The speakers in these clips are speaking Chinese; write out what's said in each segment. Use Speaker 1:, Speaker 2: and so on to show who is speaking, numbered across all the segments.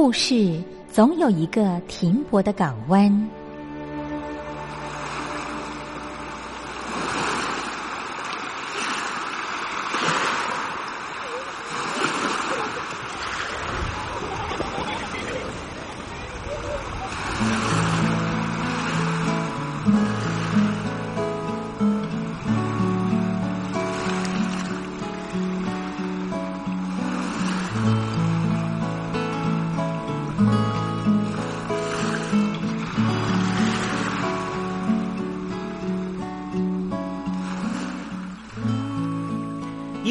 Speaker 1: 故事总有一个停泊的港湾。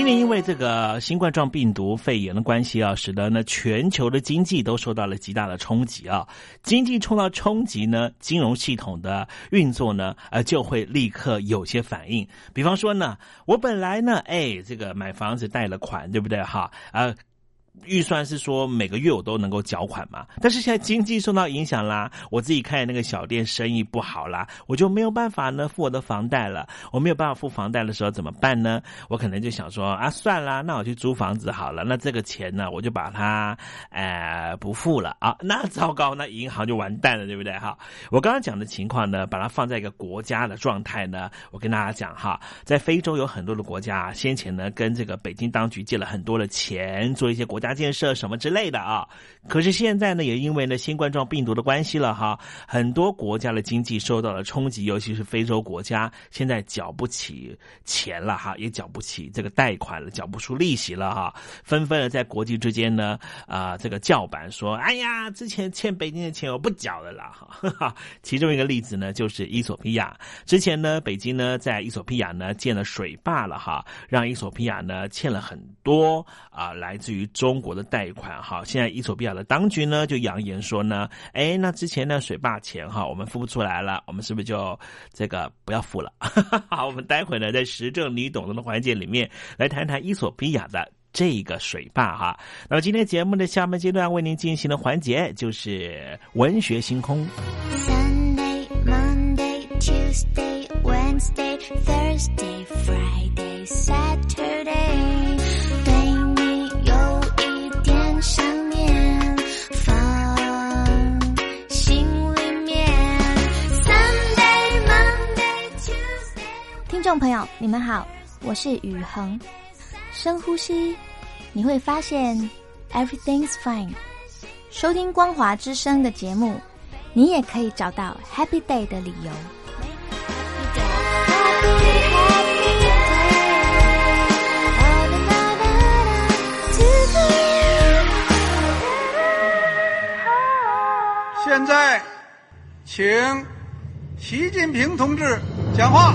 Speaker 2: 今年因为这个新冠状病毒肺炎的关系啊，使得呢全球的经济都受到了极大的冲击啊。经济受到冲击呢，金融系统的运作呢，呃，就会立刻有些反应。比方说呢，我本来呢，哎，这个买房子贷了款，对不对哈？呃。预算是说每个月我都能够缴款嘛，但是现在经济受到影响啦，我自己开的那个小店生意不好啦，我就没有办法呢付我的房贷了。我没有办法付房贷的时候怎么办呢？我可能就想说啊，算啦，那我去租房子好了。那这个钱呢，我就把它呃不付了啊。那糟糕，那银行就完蛋了，对不对哈？我刚刚讲的情况呢，把它放在一个国家的状态呢，我跟大家讲哈，在非洲有很多的国家，先前呢跟这个北京当局借了很多的钱，做一些国家。建设什么之类的啊？可是现在呢，也因为呢新冠状病毒的关系了哈，很多国家的经济受到了冲击，尤其是非洲国家，现在缴不起钱了哈，也缴不起这个贷款了，缴不出利息了哈，纷纷的在国际之间呢啊这个叫板说，哎呀，之前欠北京的钱我不缴了啦哈。其中一个例子呢，就是伊索比亚，之前呢北京呢在伊索比亚呢建了水坝了哈，让伊索比亚呢欠了很多啊来自于中。中国的贷款哈，现在伊索比亚的当局呢就扬言说呢，哎，那之前的水坝钱哈，我们付不出来了，我们是不是就这个不要付了？好，我们待会呢在时政你懂得的环节里面来谈谈伊索比亚的这个水坝哈。那么今天节目的下半阶段为您进行的环节就是文学星空。Sunday, Monday, Tuesday, Wednesday, Thursday, Friday, Saturday.
Speaker 3: 众朋友，你们好，我是雨恒。深呼吸，你会发现 everything's fine。收听光华之声的节目，你也可以找到 happy day 的理由。
Speaker 4: 现在，请习近平同志讲话。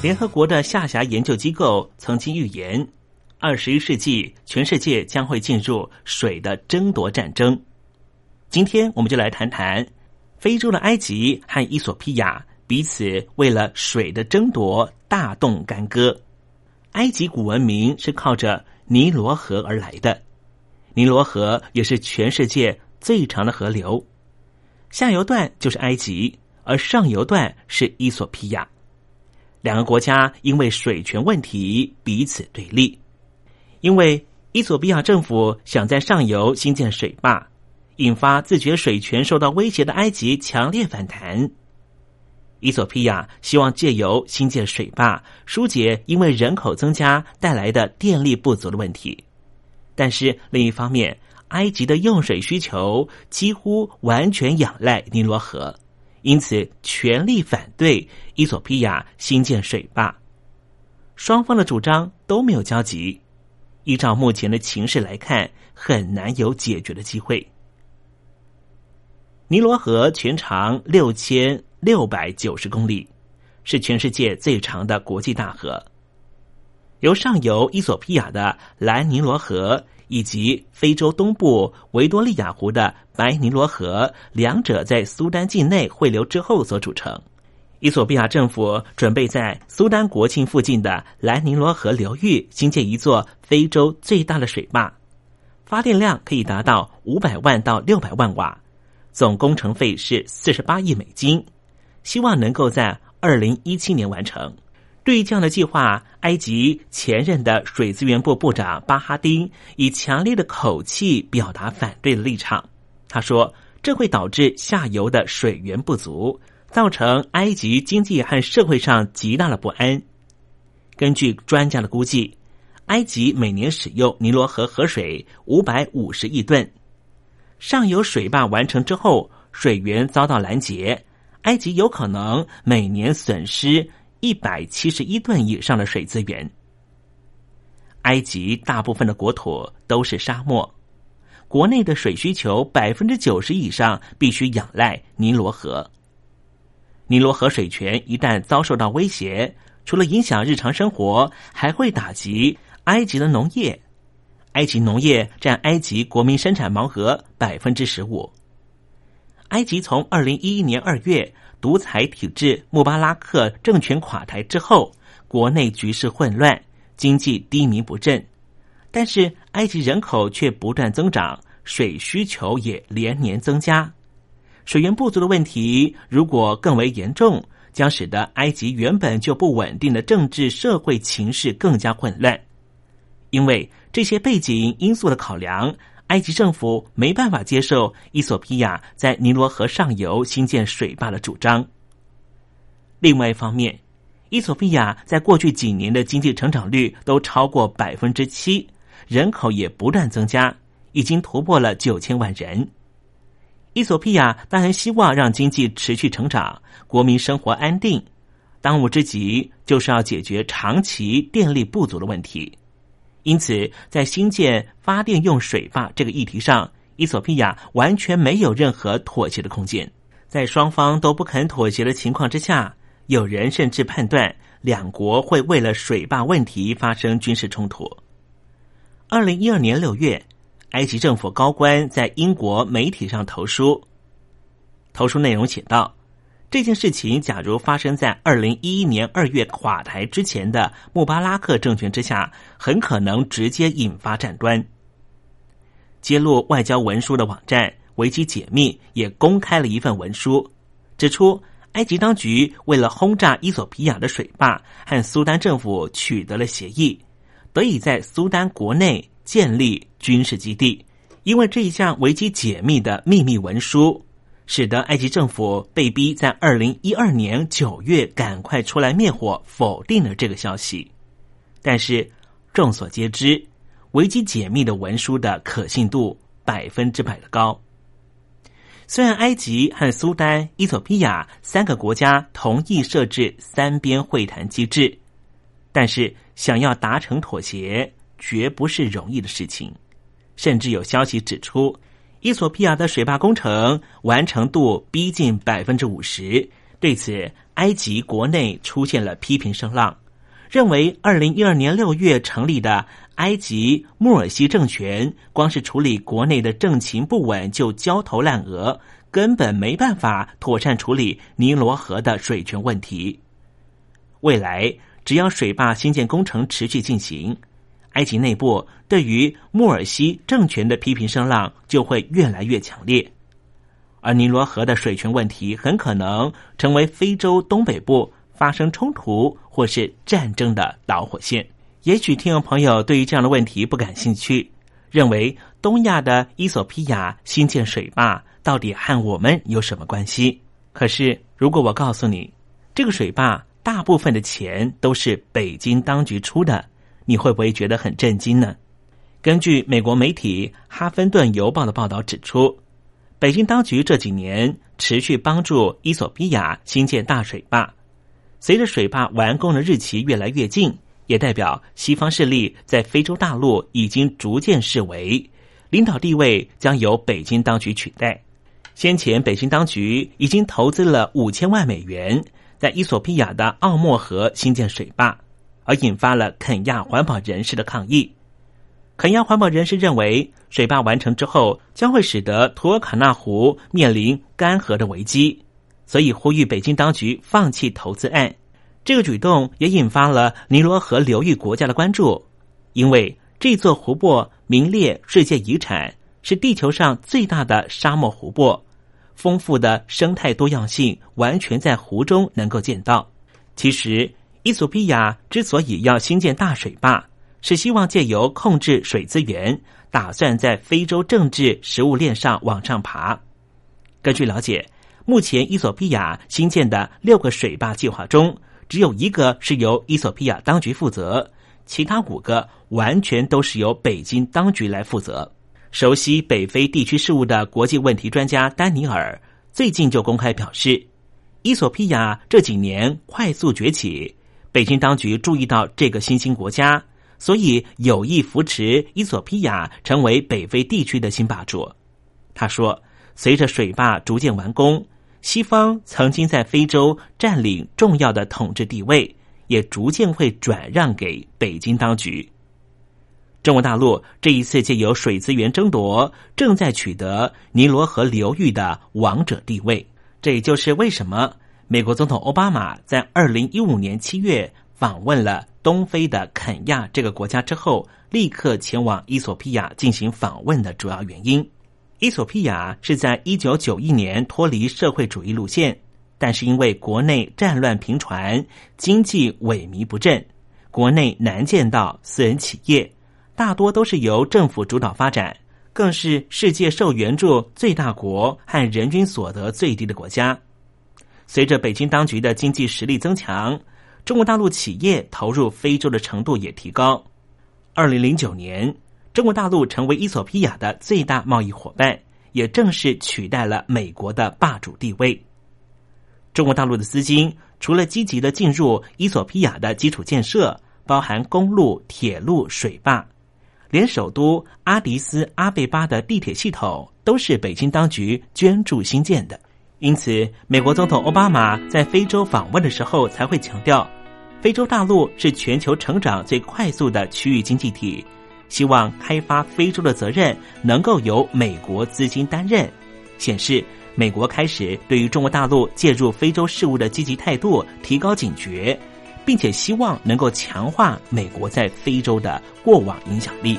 Speaker 2: 联合国的下辖研究机构曾经预言。二十一世纪，全世界将会进入水的争夺战争。今天，我们就来谈谈非洲的埃及和伊索比亚彼此为了水的争夺大动干戈。埃及古文明是靠着尼罗河而来的，尼罗河也是全世界最长的河流。下游段就是埃及，而上游段是伊索比亚。两个国家因为水权问题彼此对立。因为伊索比亚政府想在上游新建水坝，引发自觉水权受到威胁的埃及强烈反弹。伊索比亚希望借由新建水坝疏解因为人口增加带来的电力不足的问题，但是另一方面，埃及的用水需求几乎完全仰赖尼罗河，因此全力反对伊索比亚新建水坝。双方的主张都没有交集。依照目前的情势来看，很难有解决的机会。尼罗河全长六千六百九十公里，是全世界最长的国际大河。由上游伊索比亚的蓝尼罗河以及非洲东部维多利亚湖的白尼罗河，两者在苏丹境内汇流之后所组成。伊索比亚政府准备在苏丹国庆附近的莱尼罗河流域新建一座非洲最大的水坝，发电量可以达到五百万到六百万瓦，总工程费是四十八亿美金，希望能够在二零一七年完成。对这样的计划，埃及前任的水资源部部长巴哈丁以强烈的口气表达反对的立场。他说：“这会导致下游的水源不足。”造成埃及经济和社会上极大的不安。根据专家的估计，埃及每年使用尼罗河河水五百五十亿吨。上游水坝完成之后，水源遭到拦截，埃及有可能每年损失一百七十一吨以上的水资源。埃及大部分的国土都是沙漠，国内的水需求百分之九十以上必须仰赖尼罗河。尼罗河水权一旦遭受到威胁，除了影响日常生活，还会打击埃及的农业。埃及农业占埃及国民生产毛额百分之十五。埃及从二零一一年二月独裁体制穆巴拉克政权垮台之后，国内局势混乱，经济低迷不振，但是埃及人口却不断增长，水需求也连年增加。水源不足的问题，如果更为严重，将使得埃及原本就不稳定的政治社会情势更加混乱。因为这些背景因素的考量，埃及政府没办法接受伊索比亚在尼罗河上游新建水坝的主张。另外一方面，伊索比亚在过去几年的经济成长率都超过百分之七，人口也不断增加，已经突破了九千万人。伊索比亚当然希望让经济持续成长，国民生活安定。当务之急就是要解决长期电力不足的问题。因此，在新建发电用水坝这个议题上，伊索比亚完全没有任何妥协的空间。在双方都不肯妥协的情况之下，有人甚至判断两国会为了水坝问题发生军事冲突。二零一二年六月。埃及政府高官在英国媒体上投书，投书内容写道：“这件事情假如发生在二零一一年二月垮台之前的穆巴拉克政权之下，很可能直接引发战端。”揭露外交文书的网站维基解密也公开了一份文书，指出埃及当局为了轰炸伊索比亚的水坝，和苏丹政府取得了协议，得以在苏丹国内。建立军事基地，因为这一项维基解密的秘密文书，使得埃及政府被逼在二零一二年九月赶快出来灭火，否定了这个消息。但是众所皆知，危机解密的文书的可信度百分之百的高。虽然埃及和苏丹、伊索比亚三个国家同意设置三边会谈机制，但是想要达成妥协，绝不是容易的事情。甚至有消息指出，伊索比亚的水坝工程完成度逼近百分之五十。对此，埃及国内出现了批评声浪，认为二零一二年六月成立的埃及穆尔西政权，光是处理国内的政情不稳就焦头烂额，根本没办法妥善处理尼罗河的水权问题。未来只要水坝新建工程持续进行，埃及内部对于穆尔西政权的批评声浪就会越来越强烈。而尼罗河的水权问题很可能成为非洲东北部发生冲突或是战争的导火线。也许听众朋友对于这样的问题不感兴趣，认为东亚的伊索比亚新建水坝到底和我们有什么关系？可是，如果我告诉你，这个水坝大部分的钱都是北京当局出的，你会不会觉得很震惊呢？根据美国媒体《哈芬顿邮报》的报道指出。北京当局这几年持续帮助伊索比亚新建大水坝，随着水坝完工的日期越来越近，也代表西方势力在非洲大陆已经逐渐视为领导地位将由北京当局取代。先前，北京当局已经投资了五千万美元在伊索比亚的奥莫河新建水坝，而引发了肯亚环保人士的抗议。肯亚环保人士认为，水坝完成之后将会使得图尔卡纳湖面临干涸的危机，所以呼吁北京当局放弃投资案。这个举动也引发了尼罗河流域国家的关注，因为这座湖泊名列世界遗产，是地球上最大的沙漠湖泊，丰富的生态多样性完全在湖中能够见到。其实，伊索比亚之所以要兴建大水坝。是希望借由控制水资源，打算在非洲政治食物链上往上爬。根据了解，目前伊索比亚新建的六个水坝计划中，只有一个是由伊索比亚当局负责，其他五个完全都是由北京当局来负责。熟悉北非地区事务的国际问题专家丹尼尔最近就公开表示，伊索比亚这几年快速崛起，北京当局注意到这个新兴国家。所以有意扶持伊索比亚成为北非地区的新霸主。他说：“随着水坝逐渐完工，西方曾经在非洲占领重要的统治地位，也逐渐会转让给北京当局。中国大陆这一次借由水资源争夺，正在取得尼罗河流域的王者地位。这也就是为什么美国总统奥巴马在二零一五年七月访问了。”东非的肯亚这个国家之后，立刻前往伊索比亚进行访问的主要原因。伊索比亚是在一九九一年脱离社会主义路线，但是因为国内战乱频传，经济萎靡不振，国内难见到私人企业，大多都是由政府主导发展，更是世界受援助最大国和人均所得最低的国家。随着北京当局的经济实力增强。中国大陆企业投入非洲的程度也提高。二零零九年，中国大陆成为伊索比亚的最大贸易伙伴，也正式取代了美国的霸主地位。中国大陆的资金除了积极的进入伊索比亚的基础建设，包含公路、铁路、水坝，连首都阿迪斯阿贝巴的地铁系统都是北京当局捐助新建的。因此，美国总统奥巴马在非洲访问的时候才会强调。非洲大陆是全球成长最快速的区域经济体，希望开发非洲的责任能够由美国资金担任，显示美国开始对于中国大陆介入非洲事务的积极态度提高警觉，并且希望能够强化美国在非洲的过往影响力。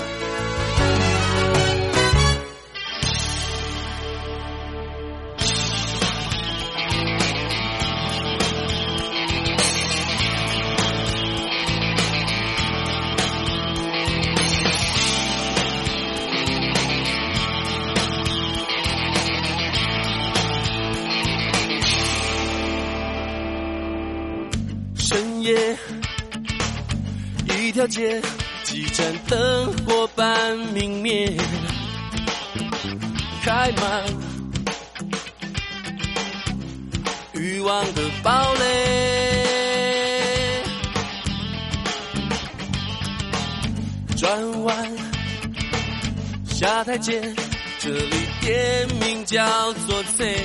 Speaker 5: 转弯，下台阶，这里店名叫做贼。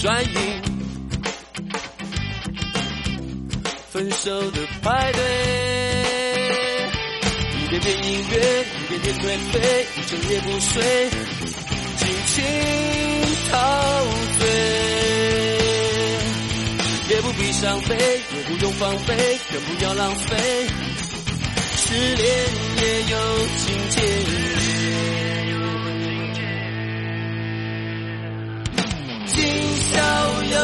Speaker 5: 转影。分手的派对，一遍遍音乐，一遍遍颓废，一整夜不睡，尽情陶醉，也不必伤悲，也不用防备，更不要浪费，失恋也有情节。今宵有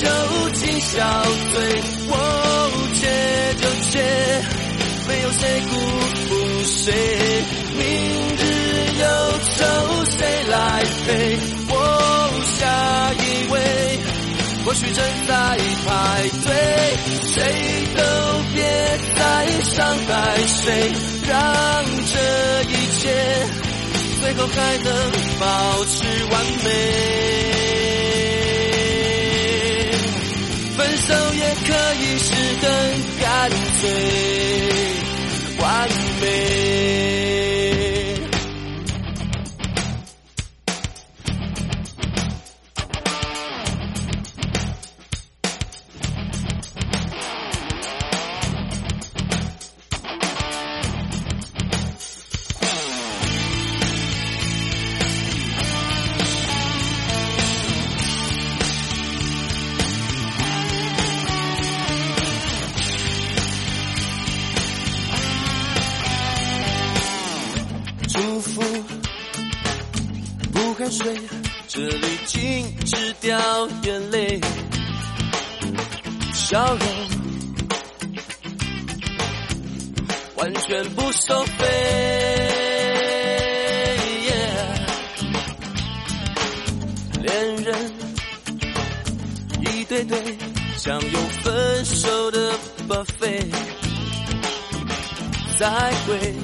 Speaker 5: 酒今宵醉，我借就借，没有谁辜负谁。明日忧愁谁来陪？我下一位，或许正在排队，谁都别再伤害谁，让这一切最后还能保持完美。分手也可以是更干脆这里禁止掉眼泪，笑容完全不收费。恋人一对对，享有分手的 buffet，再会。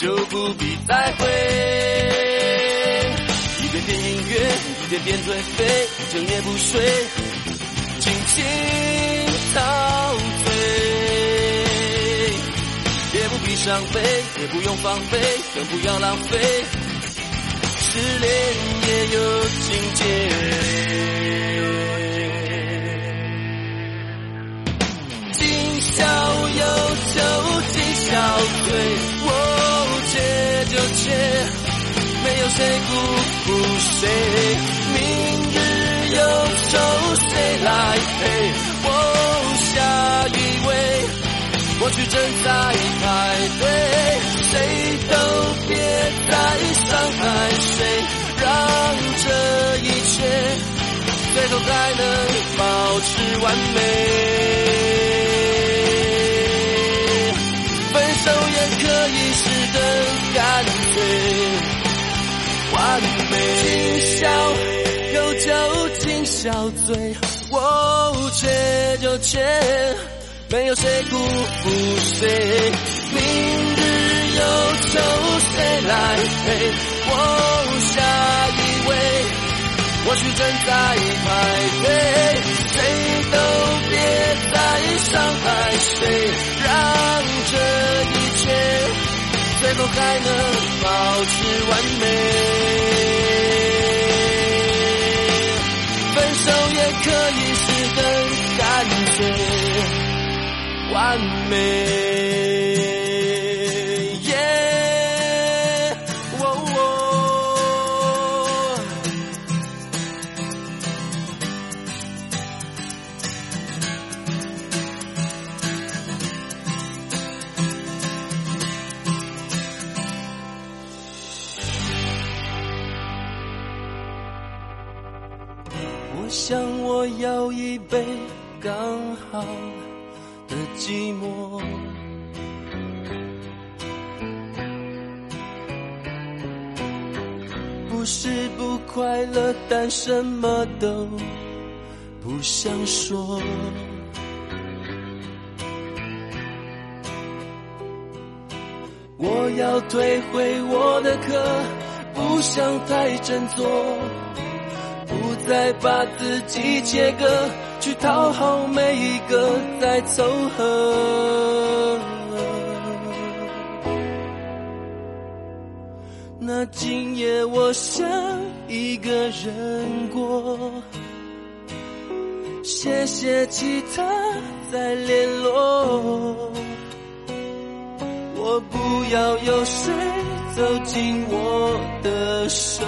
Speaker 5: 就不必再会。一遍遍音乐，一遍遍颓废，整夜不睡，尽情陶醉。也不必伤悲，也不用防备，更不要浪费。失恋也有情节。今宵有酒今宵醉，我。切就切，没有谁辜负谁。明日忧愁谁来陪？哦，下一位，过去正在排队，谁都别再伤害谁，让这一切最后还能保持完美。今宵有酒今宵醉，我却就却，没有谁辜负谁。明日忧愁谁来陪？我下一位，或许正在排队，谁都别再伤害谁，让这一切最后还能。保持完美，分手也可以是很干脆，完美。要一杯刚好的寂寞，不是不快乐，但什么都不想说。我要退回我的课，不想太振作。再把自己切割，去讨好每一个再凑合。那今夜我想一个人过，谢谢其他再联络。我不要有谁走进我的生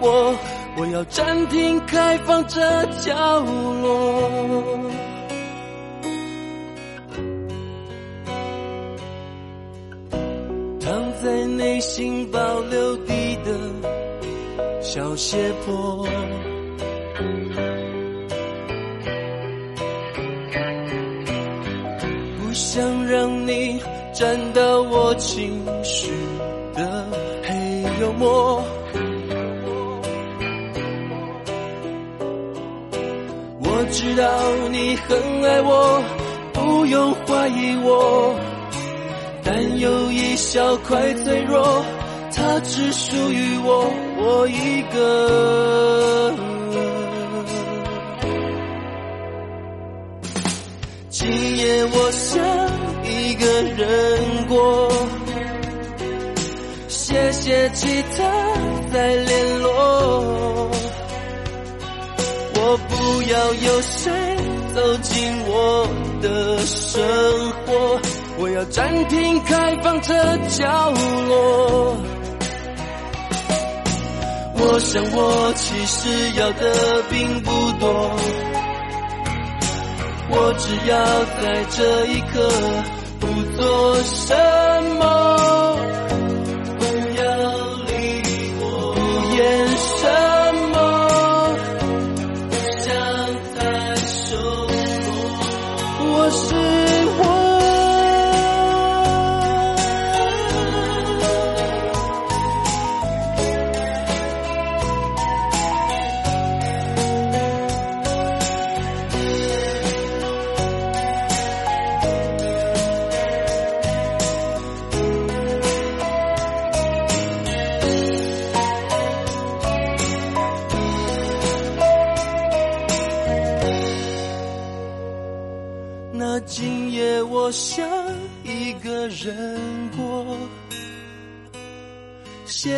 Speaker 5: 活。我要暂停开放这角落，躺在内心保留地的小斜坡，不想让你沾到我情绪的黑幽默。知道你很爱我，不用怀疑我，但有一小块脆弱，它只属于我我一个。今夜我想一个人过，谢谢其他再联络。我不要有谁走进我的生活，我要暂停开放这角落。我想我其实要的并不多，我只要在这一刻不做什么，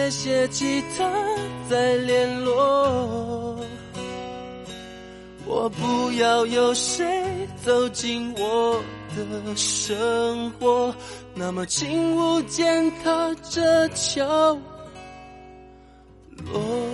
Speaker 5: 再写吉他再联络。我不要有谁走进我的生活，那么请勿践踏这角落。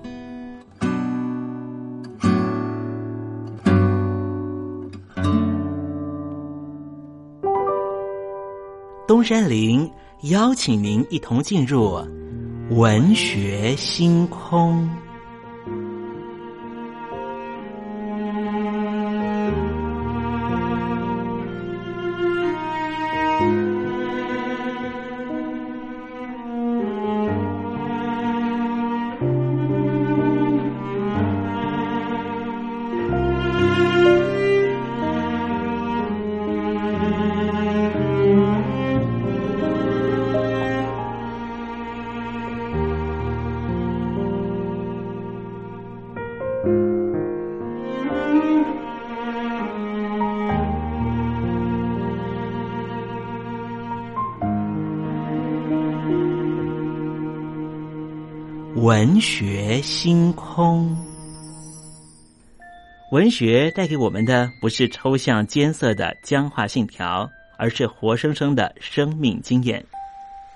Speaker 2: 东山林邀请您一同进入文学星空。文学星空，文学带给我们的不是抽象艰涩的僵化信条，而是活生生的生命经验。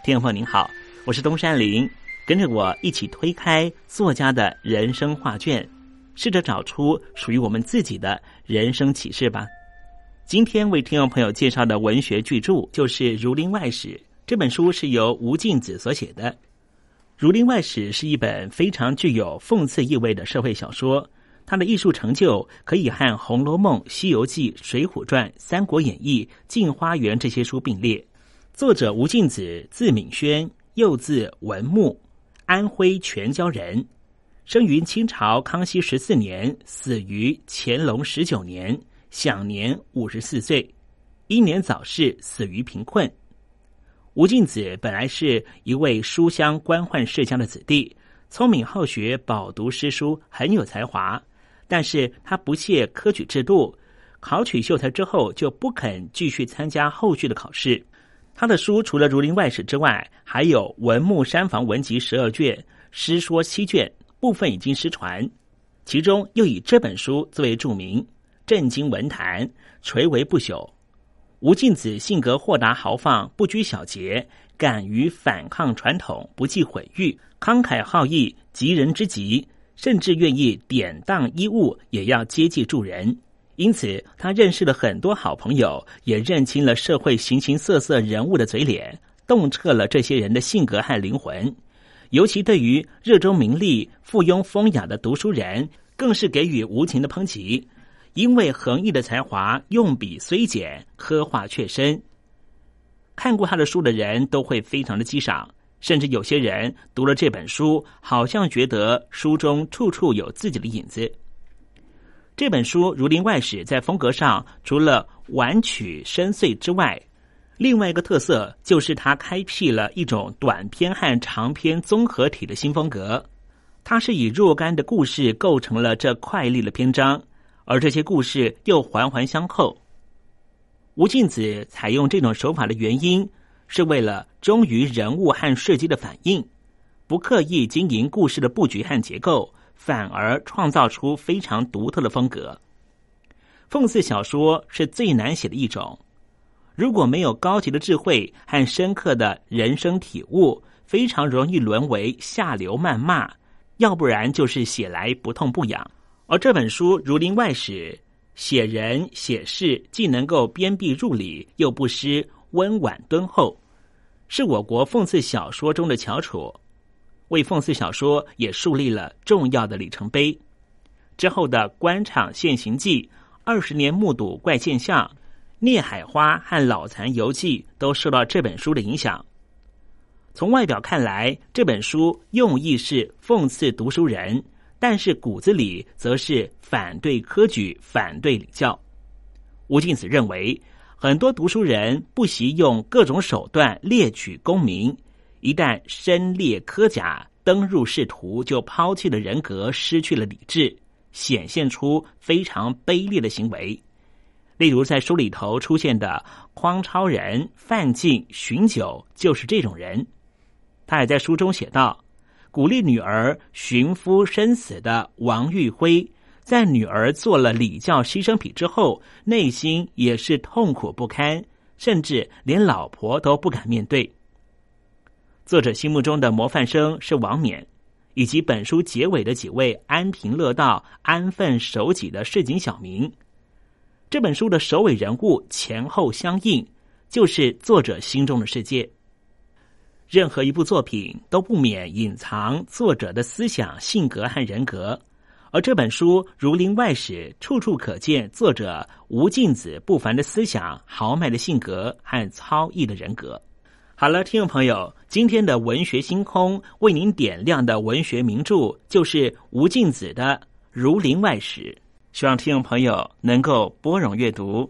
Speaker 2: 听众朋友您好，我是东山林，跟着我一起推开作家的人生画卷，试着找出属于我们自己的人生启示吧。今天为听众朋友介绍的文学巨著就是《儒林外史》这本书，是由吴敬梓所写的。《儒林外史》是一本非常具有讽刺意味的社会小说，它的艺术成就可以和《红楼梦》《西游记》《水浒传》《三国演义》《镜花缘》这些书并列。作者吴敬梓，字敏轩，又字文牧，安徽全椒人，生于清朝康熙十四年，死于乾隆十九年，享年五十四岁，英年早逝，死于贫困。吴敬梓本来是一位书香官宦世家的子弟，聪明好学，饱读诗书，很有才华。但是他不屑科举制度，考取秀才之后就不肯继续参加后续的考试。他的书除了《儒林外史》之外，还有《文木山房文集》十二卷、诗说七卷，部分已经失传。其中又以这本书最为著名，震惊文坛，垂为不朽。吴敬梓性格豁达豪放，不拘小节，敢于反抗传统，不计毁誉，慷慨好义，急人之急，甚至愿意典当衣物也要接济助人。因此，他认识了很多好朋友，也认清了社会形形色色人物的嘴脸，洞彻了这些人的性格和灵魂。尤其对于热衷名利、附庸风雅的读书人，更是给予无情的抨击。因为横溢的才华，用笔虽简，刻画却深。看过他的书的人都会非常的欣赏，甚至有些人读了这本书，好像觉得书中处处有自己的影子。这本书《儒林外史》在风格上，除了婉曲深邃之外，另外一个特色就是它开辟了一种短篇和长篇综合体的新风格。它是以若干的故事构成了这快丽的篇章。而这些故事又环环相扣。吴敬梓采用这种手法的原因，是为了忠于人物和设计的反应，不刻意经营故事的布局和结构，反而创造出非常独特的风格。讽刺小说是最难写的一种，如果没有高级的智慧和深刻的人生体悟，非常容易沦为下流谩骂，要不然就是写来不痛不痒。而这本书《儒林外史》写人写事，既能够鞭辟入里，又不失温婉敦厚，是我国讽刺小说中的翘楚，为讽刺小说也树立了重要的里程碑。之后的《官场现形记》《二十年目睹怪现象》《聂海花》和《老残游记》都受到这本书的影响。从外表看来，这本书用意是讽刺读书人。但是骨子里则是反对科举、反对礼教。吴敬梓认为，很多读书人不惜用各种手段猎取功名，一旦身列科甲、登入仕途，就抛弃了人格，失去了理智，显现出非常卑劣的行为。例如，在书里头出现的匡超人、范进、荀九，就是这种人。他也在书中写道。鼓励女儿寻夫生死的王玉辉，在女儿做了礼教牺牲品之后，内心也是痛苦不堪，甚至连老婆都不敢面对。作者心目中的模范生是王冕，以及本书结尾的几位安贫乐道、安分守己的市井小民。这本书的首尾人物前后相应，就是作者心中的世界。任何一部作品都不免隐藏作者的思想、性格和人格，而这本书《儒林外史》处处可见作者吴敬子不凡的思想、豪迈的性格和超逸的人格。好了，听众朋友，今天的文学星空为您点亮的文学名著就是吴敬梓的《儒林外史》，希望听众朋友能够拨冗阅读。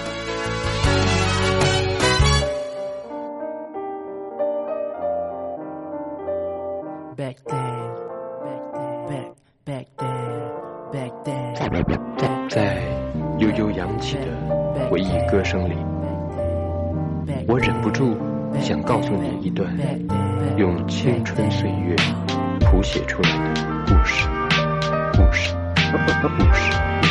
Speaker 6: 悠悠扬起的回忆歌声里，我忍不住想告诉你一段用青春岁月谱写出来的故事，故事，故事。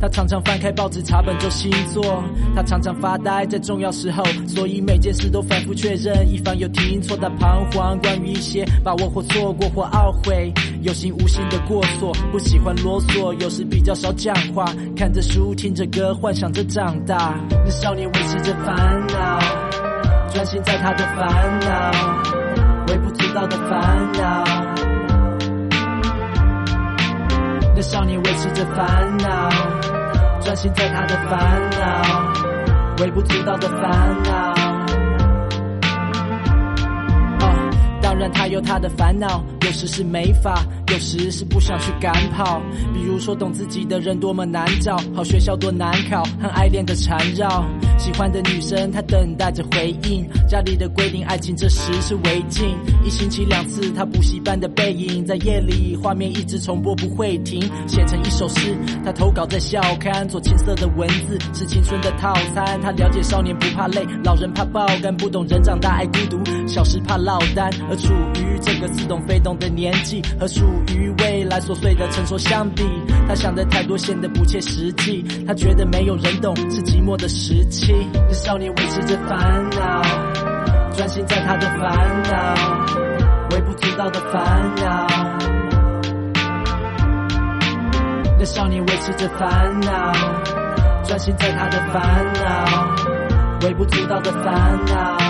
Speaker 7: 他常常翻开报纸查本周星座，他常常发呆在重要时候，所以每件事都反复确认，以防有听错。他彷徨关于一些把握或错过或懊悔，有心无心的过错，不喜欢啰嗦，有时比较少讲话，看着书听着歌，幻想着长大。那少年维持着烦恼，专心在他的烦恼，微不足道的烦恼。那少年维持着烦恼，专心在他的烦恼，微不足道的烦恼。哦，当然他有他的烦恼，有时是没法，有时是不想去赶跑。比如说，懂自己的人多么难找，好学校多难考，和爱恋的缠绕。喜欢的女生，她等待着回应。家里的规定，爱情这时是违禁。一星期两次，他补习班的背影，在夜里画面一直重播不会停，写成一首诗。他投稿在校刊，做青涩的文字是青春的套餐。他了解少年不怕累，老人怕爆肝，不懂人长大爱孤独，小时怕落单。而处于这个似懂非懂的年纪，和属于未来琐碎的成熟相比，他想的太多，显得不切实际。他觉得没有人懂，是寂寞的时期。少年维持着烦恼，专心在他的烦恼，微不足道的烦恼。那少年维持着烦恼，专心在他的烦恼，微不足道的烦恼。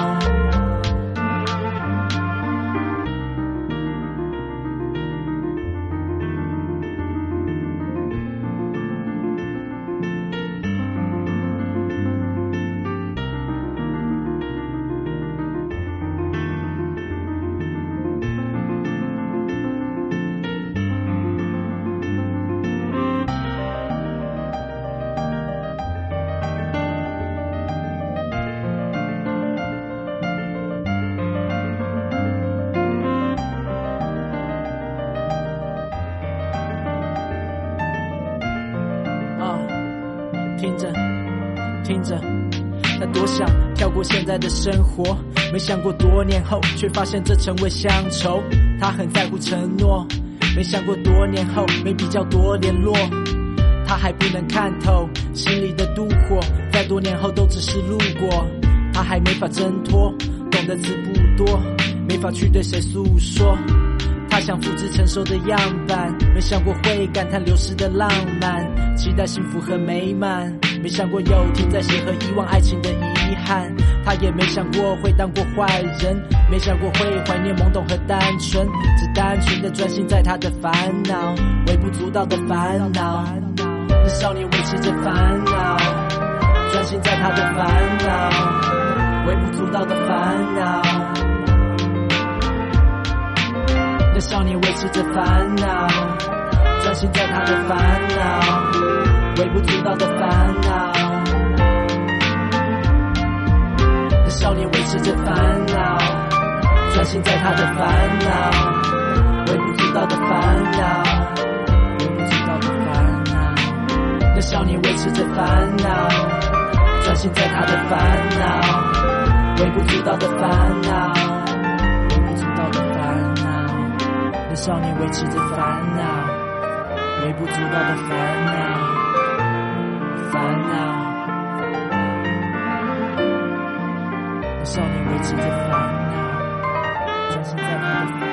Speaker 7: 听着，听着，他多想跳过现在的生活，没想过多年后，却发现这成为乡愁。他很在乎承诺，没想过多年后没比较多联络。他还不能看透心里的妒火，在多年后都只是路过。他还没法挣脱，懂的词不多，没法去对谁诉说。他想复制成熟的样板，没想过会感叹流逝的浪漫，期待幸福和美满，没想过有天再写和遗忘爱情的遗憾。他也没想过会当过坏人，没想过会怀念懵懂和单纯，只单纯的专心在他的烦恼，微不足道的烦恼。那少年维持着烦恼，专心在他的烦恼，微不足道的烦恼。那少年维持着烦恼，专心在他的烦恼，微不足道的烦恼。那少年维持着烦恼，专心在他的烦恼，微不足道的烦恼，微不足道的烦恼。持着烦恼，专心在他的烦恼，微不足道的烦恼，少年维持着烦恼，微不足道的烦恼，烦恼。少年维持着烦恼，专心在他的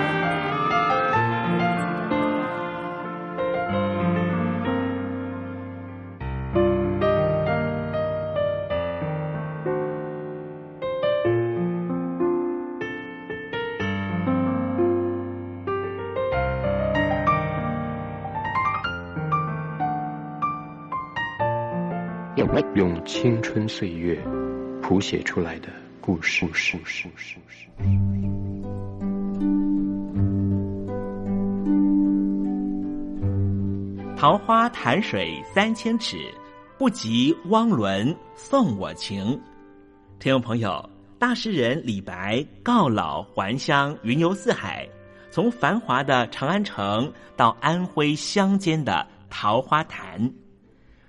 Speaker 6: 青春岁月谱写出来的故事。故事。故事。故事
Speaker 2: 桃花潭水三千尺，不及汪伦送我情。听众朋友，大诗人李白告老还乡，云游四海，从繁华的长安城到安徽乡间的桃花潭。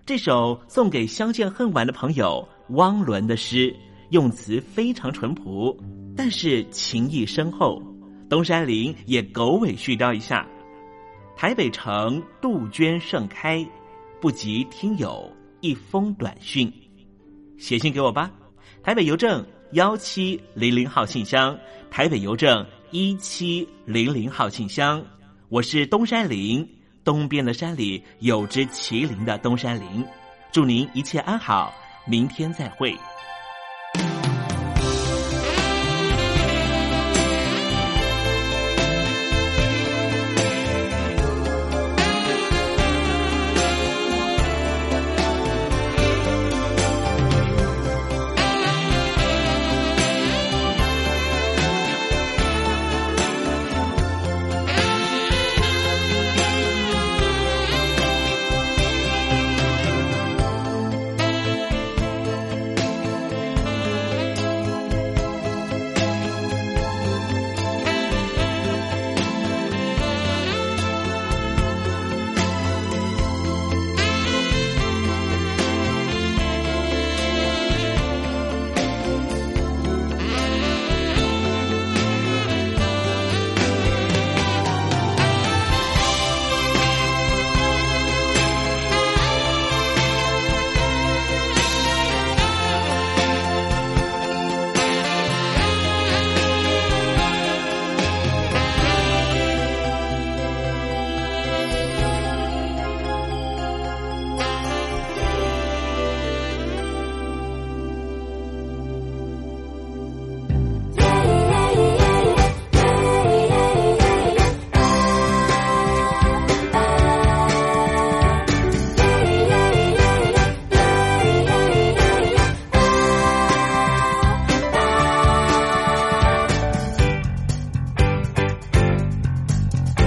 Speaker 2: 这首送给相见恨晚的朋友汪伦的诗，用词非常淳朴，但是情意深厚。东山林也狗尾续貂一下：台北城杜鹃盛开，不及听友一封短讯。写信给我吧，台北邮政幺七零零号信箱，台北邮政一七零零号信箱。我是东山林。东边的山里有只麒麟的东山林，祝您一切安好，明天再会。